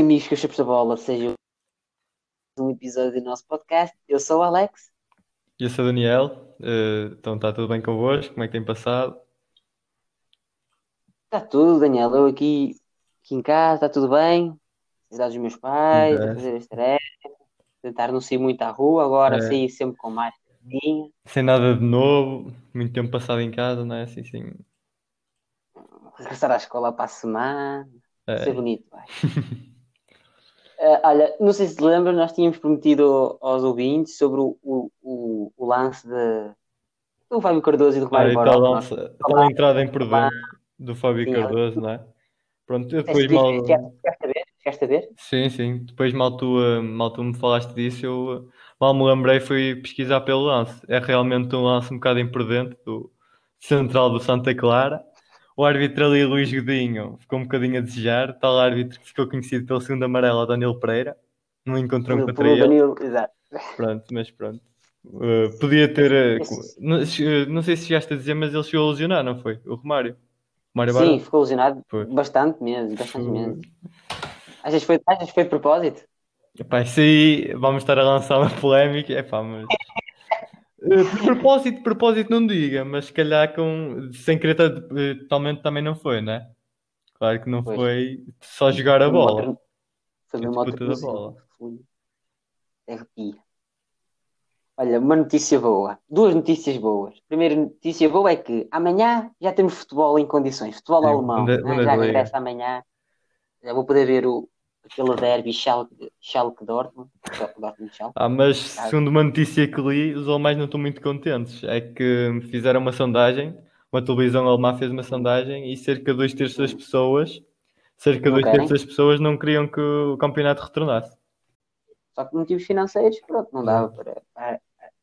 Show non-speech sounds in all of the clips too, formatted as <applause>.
amigos que eu chupo a bola, seja um episódio do nosso podcast. Eu sou o Alex. E eu sou o Daniel. Eh, então está tudo bem convosco? Como é que tem passado? Está tudo, Daniel. Eu aqui, aqui em casa, está tudo bem. Cuidar dos meus pais, Interessa. fazer as tarefas, tentar não sair muito à rua, agora É. sair sempre com mais. Sem nada de novo, muito tempo passado em casa, não é? Assim, sim. regressar à escola para a semana. É. Ser bonito, vai. <laughs> Ah, olha, não sei se te lembras, nós tínhamos prometido aos ouvintes sobre o, o, o, lance de, do Fábio Cardoso e do Romário Baró. tal, tal entrada em dentro do Fábio Sim, Cardoso, não é? Pronto, eu depois mal. a ver? A ver? Sim, sim. Depois mal tu, eh, mal tu me falaste disso, eu eh, mal me lembrei, fui pesquisar pelo lance. É realmente um lance um bocado imprudente do central do Santa Clara. O árbitro ali, Luís Godinho, ficou um bocadinho a desejar. Tal árbitro que ficou conhecido pelo segundo amarelo, o Danilo Pereira. Não encontrou Pelo contra ele. Danilo, exato. Pronto, mas pronto. Eh, podia ter. eh, não, eh, não sei se chegaste a dizer, mas ele chegou a lesionar, não foi? O Romário. Romário. Sim, ficou lesionado Foi. bastante mesmo, bastante mesmo. Achas que foi, achas foi de propósito? Epá, isso aí vamos estar a lançar uma polémica. Epá, mas. Eh, De propósito, de propósito não diga, mas se calhar com, sem querer eh, totalmente também não foi, né? Claro que não Pois. foi só jogar a uma bola. Foi A mesmo outra disputa da bola. Arrepia. Olha, uma notícia boa. Duas notícias boas. Primeira notícia boa é que amanhã já temos futebol em condições. Futebol Sim, alemão. Bunde- né? Já Bundesliga. regressa amanhã. Já vou poder ver o, aquele derby Schalke, Schalke Dortmund. Ah, mas segundo uma notícia que li, os alemães não estão muito contentes. É que fizeram uma sondagem, uma televisão alemã fez uma sondagem e cerca de dois terços das pessoas, cerca de dois terços das pessoas não queriam que o campeonato retornasse. Só que motivos financeiros, pronto, não dava para, para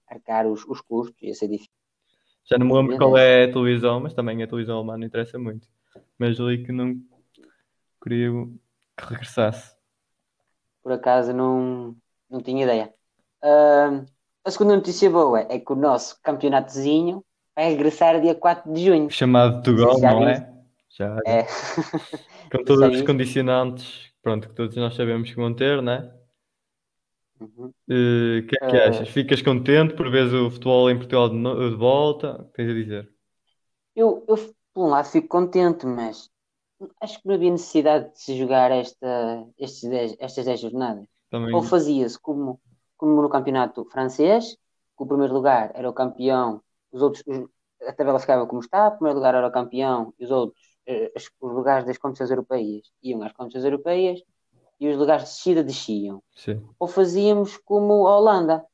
arcar os, os custos. Ia ser difícil. Já não me lembro qual é a televisão, mas também a televisão alemã não interessa muito. Mas li que não queria que regressasse. Por acaso não, não tinha ideia. Ahm, a segunda notícia boa é que o nosso campeonatozinho vai regressar dia 4 de junho. Chamado Tugol, não é? Já, É. <laughs> com todos os condicionantes, pronto, que todos nós sabemos que vão ter, né? Uhum. Eh, O que é que Eh, achas? Ficas contente por veres o futebol em Portugal de, no- de volta? O que tens a dizer? Eu, eu, por um lado, fico contente, mas acho que não havia necessidade de se jogar esta, estes dez, estas 10 jornadas. Também, Ou fazia-se como, como no campeonato francês, que o primeiro lugar era o campeão, os outros, os- a tabela ficava como está, o primeiro lugar era o campeão e os outros, eh, as- os lugares das competições europeias iam às competições europeias e os lugares de descida desciam. sim. Ou fazíamos como a Holanda.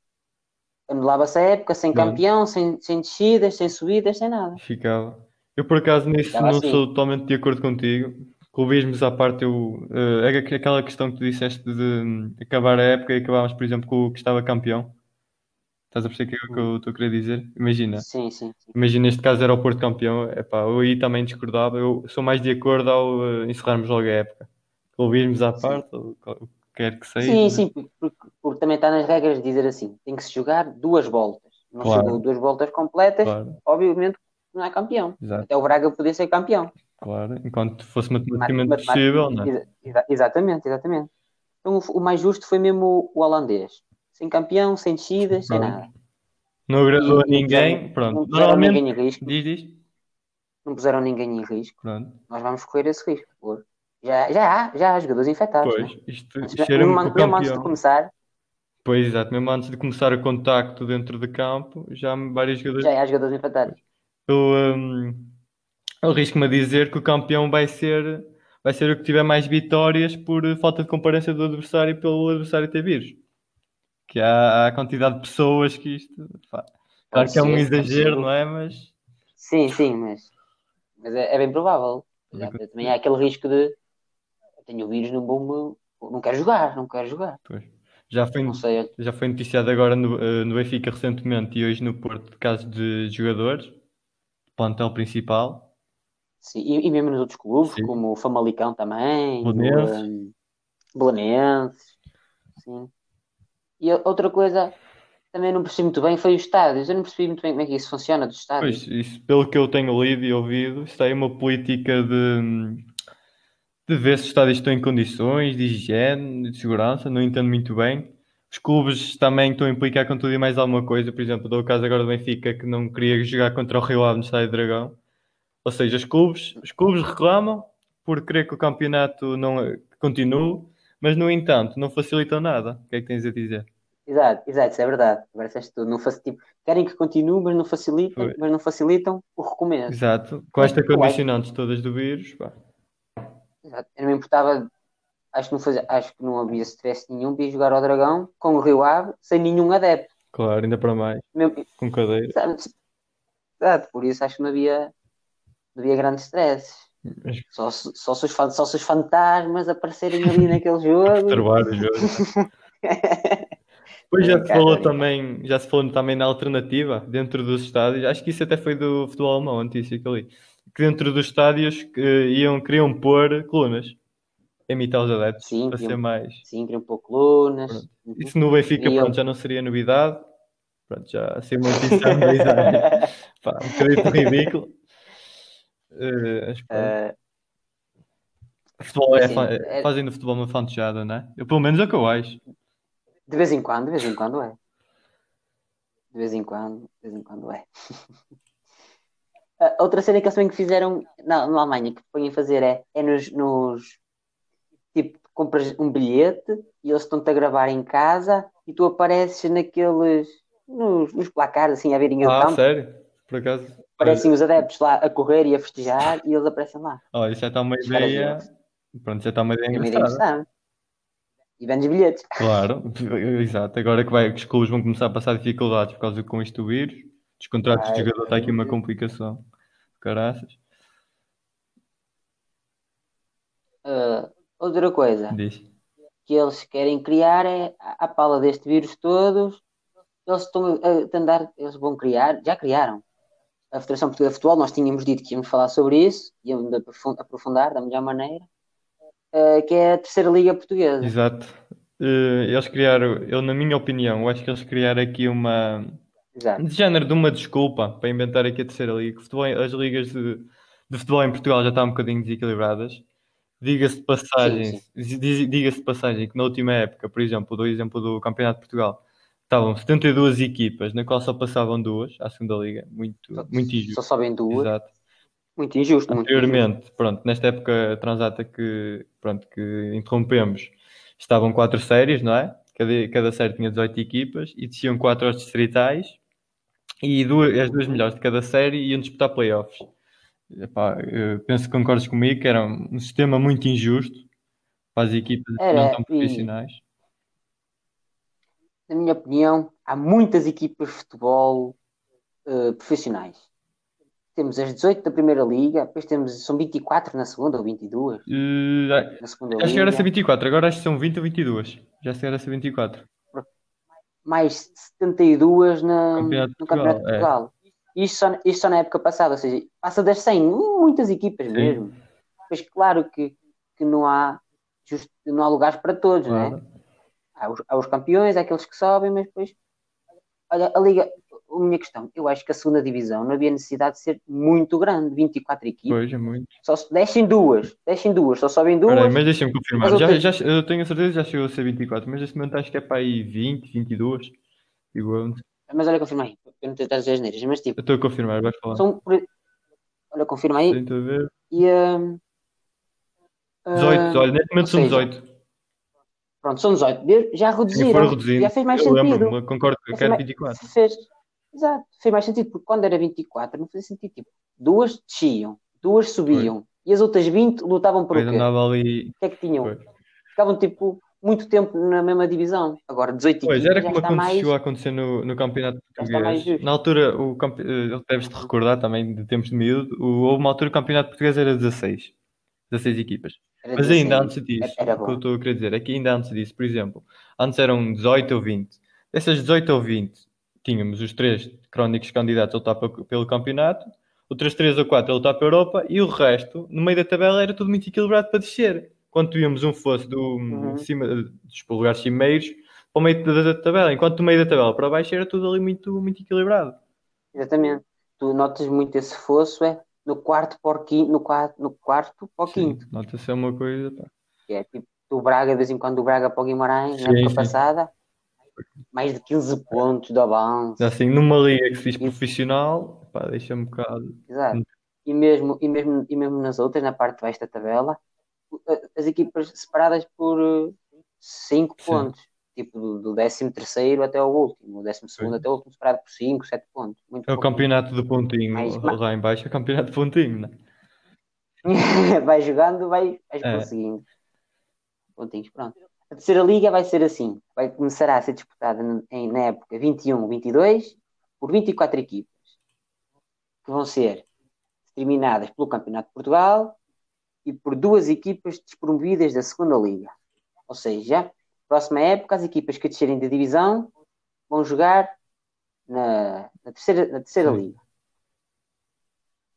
Anulava-se a época sem campeão, sem, sem descidas, sem subidas, sem nada. Ficava. Eu, por acaso, nisso Ficava não assim. sou totalmente de acordo contigo. Clubismos à parte, eu, é aqu- aquela questão que tu disseste de acabar a época e acabámos, por exemplo, com o que estava campeão. Estás a perceber o que, é que eu estou a querer dizer? Imagina. Sim, sim, sim. Imagina, neste caso era o Porto campeão. Epá, eu aí também discordava. Eu sou mais de acordo ao eh, encerrarmos logo a época. Clubismos à parte, ou qual- o que quer que seja. Sim, né? sim, porque, porque- porque também está nas regras de dizer assim: tem que se jogar duas voltas. Não Claro. duas voltas completas, Claro, obviamente não é campeão. exato, Até o Braga podia ser campeão. claro. Enquanto fosse matematicamente Matemática- possível, não é? exa- exa- exatamente, exatamente. Então o, mais justo foi mesmo o, holandês. Sem campeão, sem descidas, sem nada. Não agradou a ninguém. puseram- Pronto. Não puseram Normalmente. ninguém em risco. Diz, diz. Não puseram ninguém em risco. Pronto. Nós vamos correr esse risco. Por- Já, já, há, já há jogadores infectados. Pois, né? isto Mas mesmo, mesmo antes de começar, Pois, exato. Mesmo antes de começar o contacto dentro de campo, já vários jogadores. já há jogadores infectados. Eu, eu arrisco-me a dizer que o campeão vai ser, vai ser o que tiver mais vitórias por falta de comparência do adversário e pelo adversário ter vírus. Que há, há a quantidade de pessoas que isto. pá, Claro que é um exagero, não é? Mas. Sim, sim, mas, mas é, é bem provável. É também há aquele risco de tenho o vírus, não vou não quero jogar, não quero jogar. Pois. Já foi, já foi noticiado agora no, eh, no Benfica recentemente e hoje no Porto de casos de jogadores, plantel principal. sim, e, e mesmo nos outros clubes, Sim. como o Famalicão também, Belenenses. Belenenses, sim. E outra coisa também não percebi muito bem foi os estádios. Eu não percebi muito bem como é que isso funciona dos estádios. Pois, isso, pelo que eu tenho lido e ouvido, isso é uma política de, de ver se os estádios estão em condições de higiene, de segurança, não entendo muito bem. Os clubes também estão a implicar com tudo e mais alguma coisa. Por exemplo, dou o caso agora do Benfica que não queria jogar contra o Rio Ave no Estádio Dragão. Ou seja, os clubes, os clubes reclamam por querer que o campeonato não continue, mas no entanto não facilitam nada. O que é que tens a dizer? Exato, exato, isso é verdade. Agora tudo. Não faço, tipo, querem que continue, mas não facilitam, mas não facilitam o recomeço. Exato. Com estas condicionantes todas do vírus, pá. Exato. Eu não me importava, acho que não, fazia, acho que não havia stress nenhum para ir jogar ao Dragão com o Rio Ave sem nenhum adepto. Claro, ainda para mais. Mesmo, com cadeira. Exato, por isso acho que não havia, não havia grande stress. Só, só, se os, só se os fantasmas aparecerem ali naquele jogo. O jogo. <laughs> Depois já se falou também, já se falou também na alternativa dentro dos estádios. Acho que isso até foi do futebol alemão, a notícia que eu li. Que dentro dos estádios que iam, queriam pôr colunas. Imitar os adeptos sim, para ser mais. Sim, queriam pôr colunas. Uhum. Isso no Benfica, pronto, já não seria novidade. Pronto, já assim uma edição <laughs> Pá, um bocadinho ridículo. Uh, uh, futebol é, sim, é, fazem do futebol uma fantejada, não é? Eu, pelo menos é o que eu acho. De vez em quando, de vez em quando é. De vez em quando, de vez em quando é. <laughs> outra cena que eles também que fizeram na, na Alemanha que põem a fazer é, é nos, nos tipo, compras um bilhete e eles estão-te a gravar em casa e tu apareces naqueles nos, nos placares assim a verem o ah, campo. sério? Por acaso? Aparecem os adeptos lá a correr e a festejar e eles aparecem lá. Olha, isso já está uma ideia. Pronto, já está uma ideia engraçada e vendes bilhetes. Claro, <laughs> exato. Agora que, vai, que os clubes vão começar a passar dificuldades por causa com isto do vírus, os contratos de jogador está aqui uma complicação. Caraças. Uh, outra coisa Diz. que eles querem criar é a pala deste vírus todos. Eles estão a andar, eles vão criar, já criaram. A Federação Portuguesa de Futebol, nós tínhamos dito que íamos falar sobre isso, íamos aprofundar da melhor maneira uh, que é a terceira liga portuguesa. Exato. Uh, eles criaram, eu na minha opinião, eu acho que eles criaram aqui uma Exato. de género de uma desculpa para inventar aqui a terceira liga. Futebol, as ligas de, de, futebol em Portugal já estão um bocadinho desequilibradas. Diga-se de passagem, diga-se passagem que na última época, por exemplo, do exemplo do Campeonato de Portugal, estavam 72 equipas, na qual só passavam duas à segunda liga, muito, só, muito injusto. Só sobem duas. Exato. Muito injusto. Anteriormente, muito injusto. pronto, nesta época transata que, pronto, que interrompemos, estavam quatro séries, não é? Cada, cada série tinha 18 equipas e desciam quatro aos distritais e duas, as duas melhores de cada série iam disputar playoffs. Epá, penso que concordas comigo que era um sistema muito injusto para as equipas era, não tão profissionais. E, na minha opinião, há muitas equipas de futebol uh, profissionais temos as 18 da primeira liga, depois temos, são 24 na segunda ou 22? Uh, eh, na segunda acho liga. que era ser 24, agora acho que são 20 ou 22. Já se era ser 24. Mais 72 na, Campeonato no Campeonato de Portugal. É. Isto, só, isto só na época passada, ou seja, passa das 100, muitas equipas Sim. mesmo. Pois claro que, que não, há just, não há lugares para todos, claro. né? Há os, há os campeões, há aqueles que sobem, mas depois olha, a Liga, a minha questão, eu acho que a segunda divisão não havia necessidade de ser muito grande, 24 equipes. Pois, é muito. Só deixem duas, deixem duas, só sobem duas. Peraí, mas deixem-me confirmar. Já, outras... já, eu tenho a certeza que já chegou a ser 24, mas neste momento acho que é para aí 20, 22. Igual. Mas olha, confirma aí, eu não tenho as neiras, mas tipo. Eu estou a confirmar, vais falar. São, olha, confirma aí. Tento ver. E. Uh, 18, olha, neste momento são 18. Pronto, são 18. Já reduziram. Já fez mais eu sentido. concordo, eu quero 24. Fez, Exato, fez mais sentido, porque quando era 24 não fazia sentido. Tipo, duas desciam, duas subiam, Foi. e as outras 20 lutavam por o quê? Ali... O que é que tinham? Foi. Ficavam tipo muito tempo na mesma divisão. Agora 18 pois, era como aconteceu mais... a acontecer no, no campeonato português. Na altura, o campe... Eh, deves-te recordar também de tempos de miúdo, houve uma altura o campeonato português era 16. 16 equipas. Era Mas 16. ainda antes disso, era, era o que eu estou a querer dizer é que ainda antes disso, por exemplo, antes eram 18 ou 20. Dessas 18 ou 20, tínhamos os três crónicos candidatos a lutar pelo campeonato, outras três ou quatro a lutar para a Europa e o resto, no meio da tabela, era tudo muito equilibrado para descer. Quando víamos um fosse do, uhum. cima, dos lugares cimeiros para o meio da, da, tabela, enquanto do meio da tabela para baixo era tudo ali muito, muito equilibrado. Exatamente. Tu notas muito esse fosso é, no quarto para o quinto, no quarto, no quarto para o quinto. nota-se é uma coisa. Pá. É tipo do Braga, de vez em quando do Braga para o Guimarães, na Sim, época sim. passada, mais de 15 pontos de avanço. Assim, numa liga que se diz Isso. profissional, pá, deixa-me um bocado. Exato. E mesmo, e, mesmo, e mesmo nas outras, na parte de baixo da tabela, as equipas separadas por 5 Sim. pontos. Tipo, do, do 13 até o último. O 12 Pois. até o último, separado por 5, 7 pontos. Muito É o campeonato do pontinho Mais- lá em baixo, é o campeonato de pontinho, né? <laughs> vai jogando, vai, vais É. conseguindo. Pontinhos, pronto. A terceira liga vai ser assim. Vai começar a ser disputada em, na época 21-22 por 24 equipas. Que vão ser determinadas pelo Campeonato de Portugal e por duas equipas despromovidas da segunda liga. Ou seja, próxima época as equipas que descerem da divisão vão jogar na, na terceira, na terceira Sim. liga.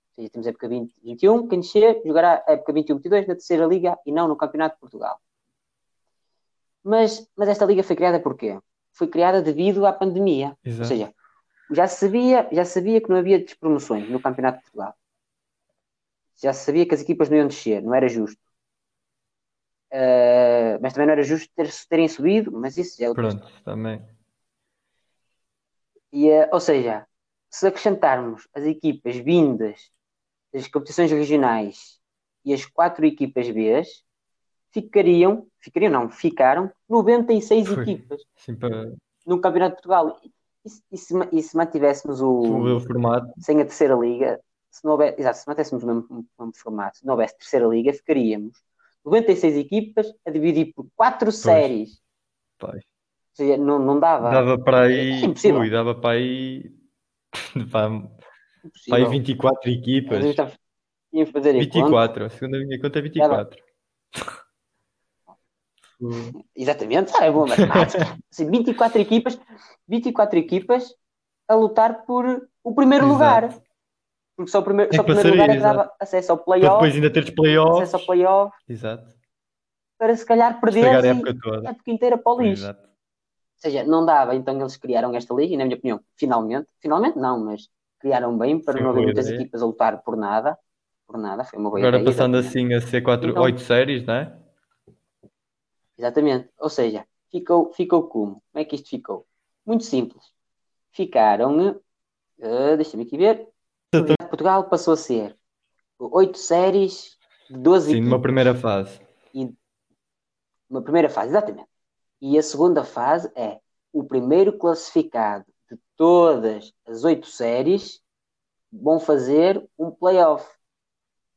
Ou seja, temos a época 20, 21, quem descer jogará a época 21-22 na terceira liga e não no Campeonato de Portugal. Mas, mas esta liga foi criada por quê? Foi criada devido à pandemia. Ou Exato. seja, já sabia, já sabia que não havia despromoções no Campeonato de Portugal. Já se sabia que as equipas não iam descer, não era justo. Uh, mas também não era justo ter, terem subido, mas isso já é outra Pronto, também. E, eh, ou seja, se acrescentarmos as equipas vindas das competições regionais e as quatro equipas B, ficariam, ficariam não, ficaram 96 Foi. equipas Assim para no Campeonato de Portugal. E, se- e se, e se mantivéssemos o, o formato. sem a terceira liga, se não houvesse, exato, se mantivéssemos o mesmo, mesmo formato, se não houvesse terceira liga, ficaríamos 96 equipas a dividir por quatro séries. Pá, Ou seja, não, não dava. dava para aí. É. Ui, dava para aí. <laughs> Para Impossível. aí 24 equipas. Nós estávamos- Íamos fazer em conta. 24, a segunda minha conta é 24. <laughs> Exatamente, ah, é boa matemática. <laughs> Assim, 24 equipas, 24 equipas a lutar por o primeiro Exato. lugar. Porque só o primeiro, É só o primeiro lugar é que dava acesso ao playoff, depois ainda teres acesso ao playoff, Exato. para se calhar perder a a época toda. época inteira para o lixo. Exato. Ou seja, não dava, então eles criaram esta liga, e na minha opinião, finalmente, finalmente não, mas criaram bem para Foi não haver muitas equipas a lutar por nada. Por nada, foi uma boa Agora ideia. passando exatamente. assim a ser 4, Então- 8 séries, não é? Exatamente. Ou seja, ficou, ficou como? Como é que isto ficou? Muito simples. Ficaram, eh, deixa-me aqui ver. Portugal passou a ser oito séries de 12 Sim, numa primeira fase. Uma primeira fase, exatamente. E a segunda fase é o primeiro classificado de todas as oito séries vão fazer um playoff.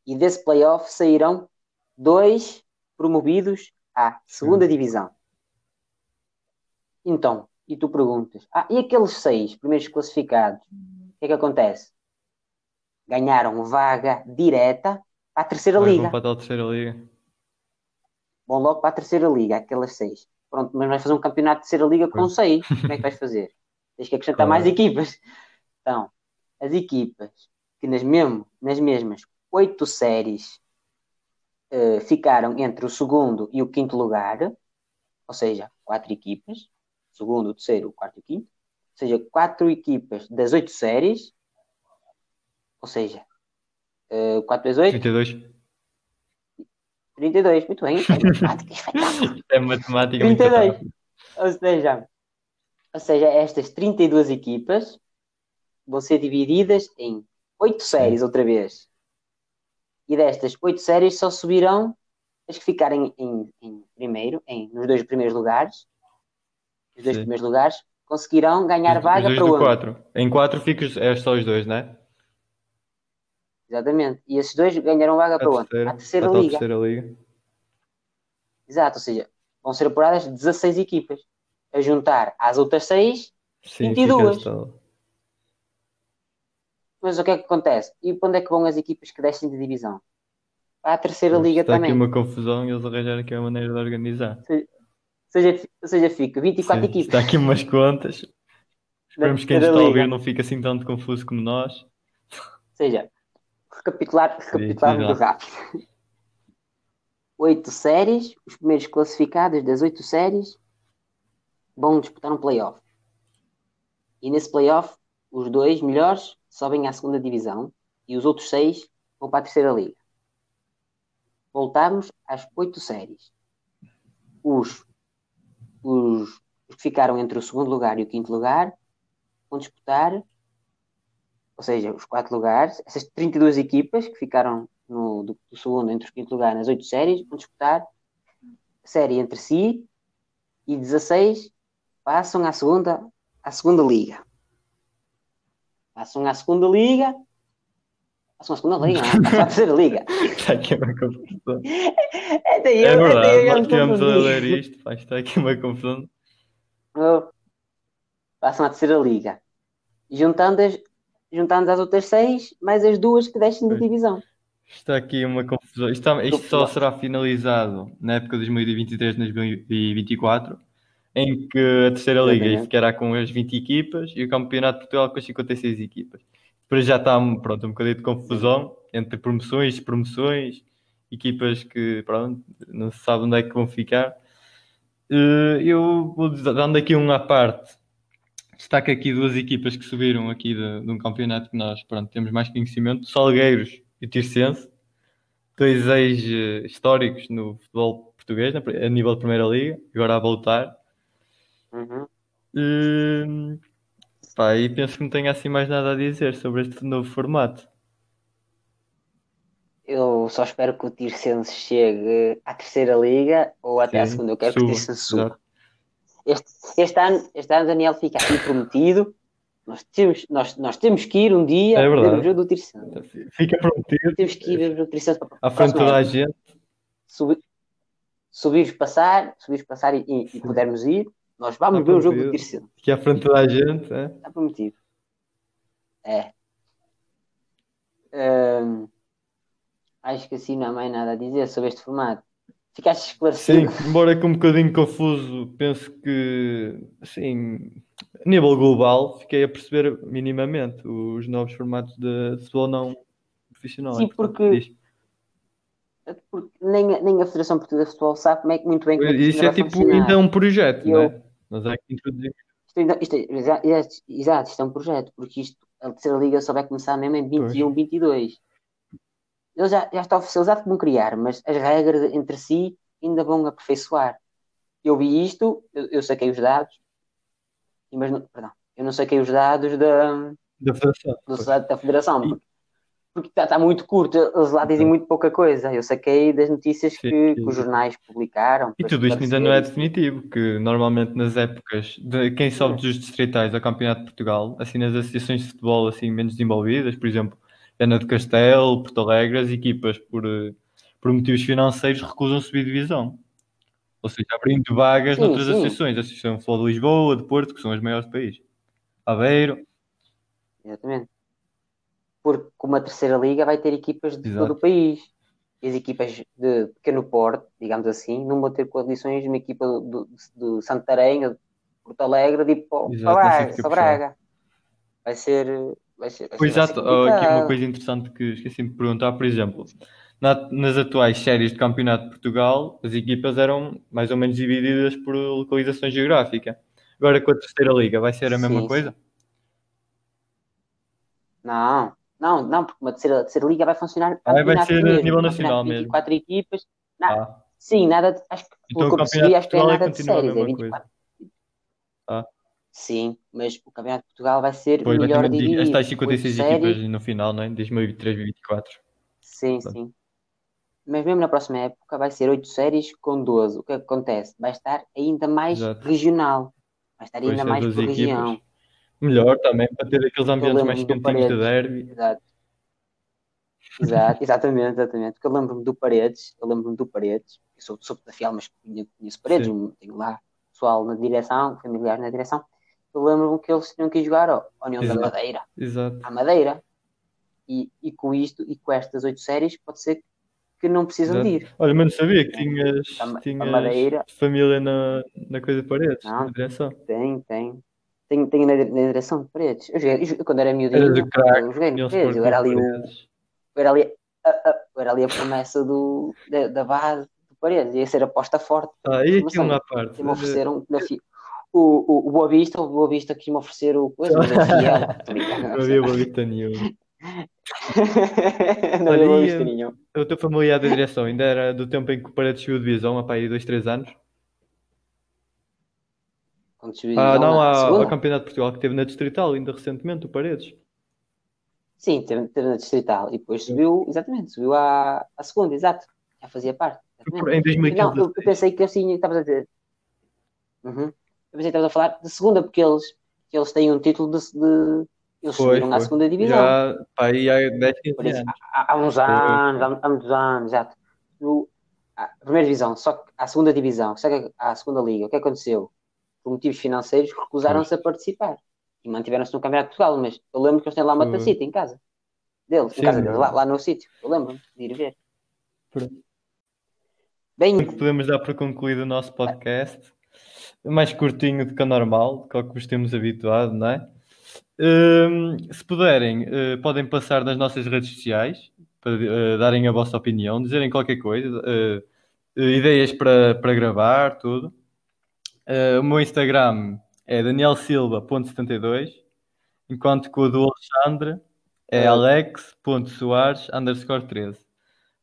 E desse playoff sairão dois promovidos à segunda divisão. Então, e tu perguntas, ah, e aqueles seis primeiros classificados, o que é que acontece? Ganharam vaga direta para a terceira liga. vão para a terceira liga. Vão logo para a terceira liga, aquelas seis. Pronto, mas vais fazer um campeonato de terceira liga com seis. <laughs> Como é que vais fazer? Tens que acrescentar Claro. mais equipas. Então, as equipas que nas, mesmo, nas mesmas oito séries eh, ficaram entre o segundo e o quinto lugar, ou seja, quatro equipas, segundo, terceiro, quarto e quinto, ou seja, quatro equipas das oito séries, ou seja, eh, 4 vezes 8, 32. 32, muito bem, <laughs> isto é matemática, é matemática muito 32. rápida. Ou seja, ou seja, estas 32 equipas vão ser divididas em 8 séries outra vez. E destas 8 séries só subirão as que ficarem em, em primeiro, em, nos dois primeiros lugares. Os dois Sim. primeiros lugares conseguirão ganhar vaga para o. 4. Em 4 ficas, é só os dois, não é? Exatamente. E esses dois ganharão vaga para A terceira, À terceira a tal liga. terceira liga. Exato, ou seja, vão ser apuradas 16 equipas. A juntar às outras 6 Sim, 22. fica tal. Mas o que é que acontece? E para onde é que vão as equipas que descem de divisão? Para a terceira Pois, liga Está também. aqui uma confusão e eles arranjaram aqui a maneira de organizar. Ou seja, ou seja, fica 24 Sim, equipas. Está aqui umas contas. Esperamos que quem terceira está a ouvir não fique assim tanto confuso como nós. Ou seja, recapitular, recapitular muito rápido. Oito séries, os primeiros classificados das oito séries vão disputar um playoff. E nesse playoff, os dois melhores sobem à segunda divisão e os outros seis vão para a terceira liga. Voltamos às oito séries. Os, os, os que ficaram entre o segundo lugar e o quinto lugar vão disputar, ou seja, os quatro lugares, essas 32 equipas que ficaram no, do, do segundo entre o quinto lugar nas oito séries vão disputar a série entre si e 16 passam à segunda, à segunda liga. Passam à segunda liga. Passam à segunda liga, não, passam à terceira liga. <laughs> Está aqui uma confusão. Até eu, É até verdade, eu nós estivemos a ler isto, pá, está aqui uma confusão. Oh. Passam à terceira liga. Juntando as, juntando as outras seis, mais as duas que descem da Pois. divisão. Está aqui uma confusão. Isto, está- isto só será finalizado na época de 2023-2024, em que a terceira liga Exatamente. ficará com as 20 equipas e o Campeonato de Portugal com as 56 equipas. Depois já está pronto, um bocadinho de confusão entre promoções, promoções, equipas que pronto, não se sabe onde é que vão ficar. Eh, Eu vou dando aqui um à parte. Destaco aqui duas equipas que subiram aqui de, de um campeonato que nós pronto, temos mais conhecimento: Salgueiros e Tirsense, dois ex-históricos no futebol português, a nível de Primeira Liga, agora a voltar. Uhum. Hum, pá, e penso que não tenho assim mais nada a dizer sobre este novo formato. Eu só espero que o Tirsense chegue à terceira liga ou até à Sim, segunda. Eu quero que o suba, Tirsense suba. exato. Este, este ano, este ano, Daniel, fica aqui prometido. Nós temos, nós, nós temos que ir um dia É ver verdade. o jogo do Tirsense. Fica prometido Temos que ir ver o jogo do Tirsense para à frente de toda a gente. Subir, subires passar, subires passar e, e, e pudermos ir, nós vamos Está ver o jogo do. Tirsense. Aqui à frente de toda a gente. é? Está prometido. É. Hum, acho que assim não há mais nada a dizer sobre este formato. Ficaste Sim, esclarecido? embora com um bocadinho confuso, penso que, assim, a nível global, fiquei a perceber minimamente os novos formatos de futebol não profissional. Sim, porque- diz. Porque nem, a- nem a Federação Portuguesa de Futebol sabe como é que, muito bem como é que isto Isso é vai tipo ainda um projeto, não é? Nós é que introduzimos. Isto isto é- exa- exa- exato, isto é um projeto, porque isto, a terceira liga só vai começar mesmo em 21, 22. Ele já, já está oficializado que vão criar, mas as regras entre si ainda vão aperfeiçoar. Eu vi isto, eu, eu saquei os dados, mas não, perdão, eu não saquei os dados da, Da federação. do da Federação, E- porque, está, está muito curto, eles lá dizem muito pouca coisa. Eu saquei das notícias Sim, que, sim. que os jornais publicaram. E tudo isto ainda não é isso. definitivo, que normalmente nas épocas de quem sobe dos distritais ao Campeonato de Portugal, assim nas associações de futebol assim menos desenvolvidas, por exemplo, Viana do Castelo, Porto Alegre, as equipas por, eh, por motivos financeiros recusam subir divisão. Ou seja, abrindo vagas Sim, noutras sim. associações, a Associação de Futebol de Lisboa, de Porto, que são as maiores do país. Aveiro, Exatamente. Porque como a terceira liga vai ter equipas de Exato. todo o país. E as equipas de pequeno porte, digamos assim, não vão ter condições de uma equipa do, do, do Santarém de Porto Alegre de ir para, Braga. Vai ser. Vai ser, vai Pois ser, exato, aqui uma coisa interessante que esqueci-me de perguntar, por exemplo, na- nas atuais séries de Campeonato de Portugal, as equipas eram mais ou menos divididas por localização geográfica. Agora com a terceira liga vai ser a mesma Sim, coisa? Não, não, não, porque uma terceira, terceira liga vai funcionar Ah, vai ser a mesmo, nível campeonato nacional mesmo. 24 equipas. Na- Ah, Sim, nada de, acho que Então pelo que o eu percebi, acho que é nada de a séries, é mesma 24. Ah. Sim, mas o Campeonato de Portugal vai ser pois melhor dividido. as tais oito 56 séries. equipas no final, não é? 2023 2024. Sim, Pronto. sim. Mas mesmo na próxima época vai ser 8 séries com 12. O que é que acontece? Vai estar ainda mais Exato. regional. Vai estar ainda ter mais 12 por região. equipas. Melhor também para ter aqueles ambientes mais quentinhos de derby. Exato. Exato, exatamente, exatamente. Porque eu lembro-me do Paredes, eu lembro-me do Paredes, eu sou, sou da Fiel, mas conheço Paredes, tenho lá pessoal na direção, familiares na direção. Eu lembro-me que eles tinham que ir jogar ao União da Exato. Madeira, Exato. à Madeira. E, e com isto e com estas oito séries, pode ser que não precisam de ir. Olha, mas não sabia que tinhas, A Ma- a tinhas Madeira. família na, na coisa de paredes, Não. na direção. Tem, tem. Tenho, tenho na, na direção de Paredes. Eu, joguei, eu, quando era miudinho, Eras o craque, eu joguei no Paredes. Eu era ali, o, eu era ali, a, a- eu era ali a promessa do, da, da base do Paredes. Ia ser aposta forte. Ah, e aqui Formação. uma parte. E me ofereceram na fi- o, o, o Boa Vista, o Boa Vista quis me oferecer o coisa, mas é fiel. Tô brincando. Não havia bolita nenhuma. <laughs> Não Olha, levou e, visto eh, nenhum. o teu familiar da direção ainda era do tempo em que o Paredes subiu de divisão, há para aí dois, três anos? Quando subiu Ah, não, há, ao? Campeonato de Portugal que teve na Distrital ainda recentemente, o Paredes. Sim, teve, teve na Distrital. E depois subiu, exatamente, subiu à, à segunda, exato. Já fazia parte. Em exatamente. Não, 2015. eu, eu pensei que eles tinham, estavas a dizer. Uhum. Eu pensei que estavas a falar de segunda, porque eles, eles têm um título de. de- eles Foi, subiram à foi. segunda divisão. Já, pá, aí há 10, 15 Por isso, anos. há, há uns anos, há, há muitos anos, exato. No- a primeira divisão, só que à segunda divisão, só que à segunda liga, o que aconteceu? Por motivos financeiros, recusaram-se a participar e mantiveram-se no Campeonato de Portugal. Mas eu lembro que eles têm lá uma tacita em casa deles, em Sim, casa deles, lá, lá no sítio. Eu lembro-me de ir ver. Pronto. Bem, que podemos dar por concluído o nosso podcast. Mais curtinho do que o normal, que é o que nos temos habituado, não é? Hum, se puderem, eh, podem passar nas nossas redes sociais para eh, darem a vossa opinião, dizerem qualquer coisa, eh, ideias para, para gravar, tudo. O meu Instagram é danielsilva.72, enquanto que o do Alexandre é alex.soares underscore 13.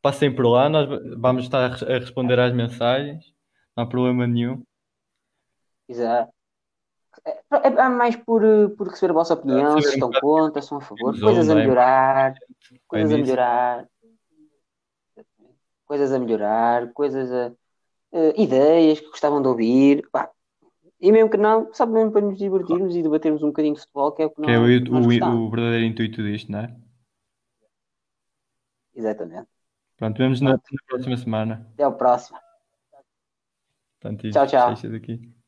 Passem por lá, nós vamos estar a responder às mensagens, não há problema nenhum. Exato. É, é- é mais por, por receber a vossa opinião, se estão contra, se estão a favor, coisas a não é? melhorar, coisas a melhorar, coisas a melhorar, coisas a. eh, ideias que gostavam de ouvir. pá. E mesmo que não, só mesmo para nos divertirmos e debatermos um bocadinho de futebol, que é o que Que é o, o- o verdadeiro intuito disto, não é? Exatamente. Pronto, vemos na, na próxima semana. Até ao próximo. Portanto, Tchau, tchau.